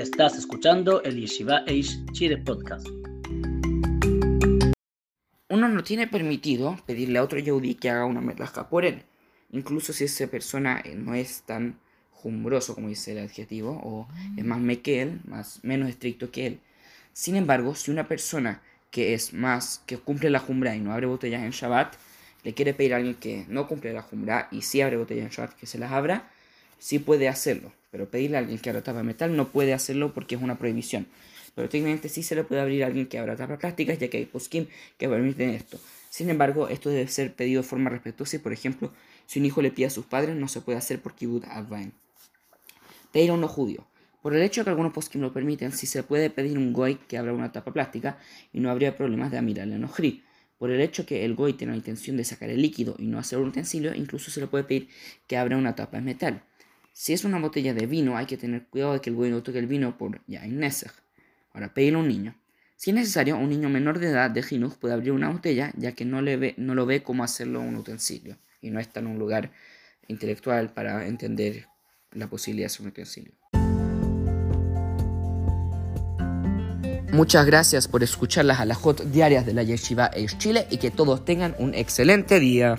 Estás escuchando el Yeshiva Eish Chile Podcast. Uno no tiene permitido pedirle a otro Yehudi que haga una melaja por él, incluso si esa persona eh, no es tan jumbroso como dice el adjetivo, o es más me que él, más, menos estricto que él. Sin embargo, si una persona que es más, que cumple la jumbra y no abre botellas en Shabbat, le quiere pedir a alguien que no cumple la jumbra y sí abre botellas en Shabbat que se las abra, sí puede hacerlo. Pero pedirle a alguien que abra tapa de metal no puede hacerlo porque es una prohibición. Pero técnicamente sí se le puede abrir a alguien que abra tapas plásticas, ya que hay poskim que permiten esto. Sin embargo, esto debe ser pedido de forma respetuosa y, por ejemplo, si un hijo le pide a sus padres, no se puede hacer por kibbut advain. Pedir a uno judío. Por el hecho de que algunos poskim lo permiten, sí se puede pedir un goy que abra una tapa plástica y no habría problemas de amirarle en ojri. Por el hecho que el goy tiene la intención de sacar el líquido y no hacer un utensilio, incluso se le puede pedir que abra una tapa de metal. Si es una botella de vino, hay que tener cuidado de que el goy no toque el vino por ya Nesej. Ahora, pedirle a un niño. Si es necesario, un niño menor de edad de Jinuj puede abrir una botella, ya que no, le ve, no lo ve como hacerlo un utensilio y no está en un lugar intelectual para entender la posibilidad de hacer un utensilio. Muchas gracias por escuchar las alajot diarias de la Yeshiva Eish Chile y que todos tengan un excelente día.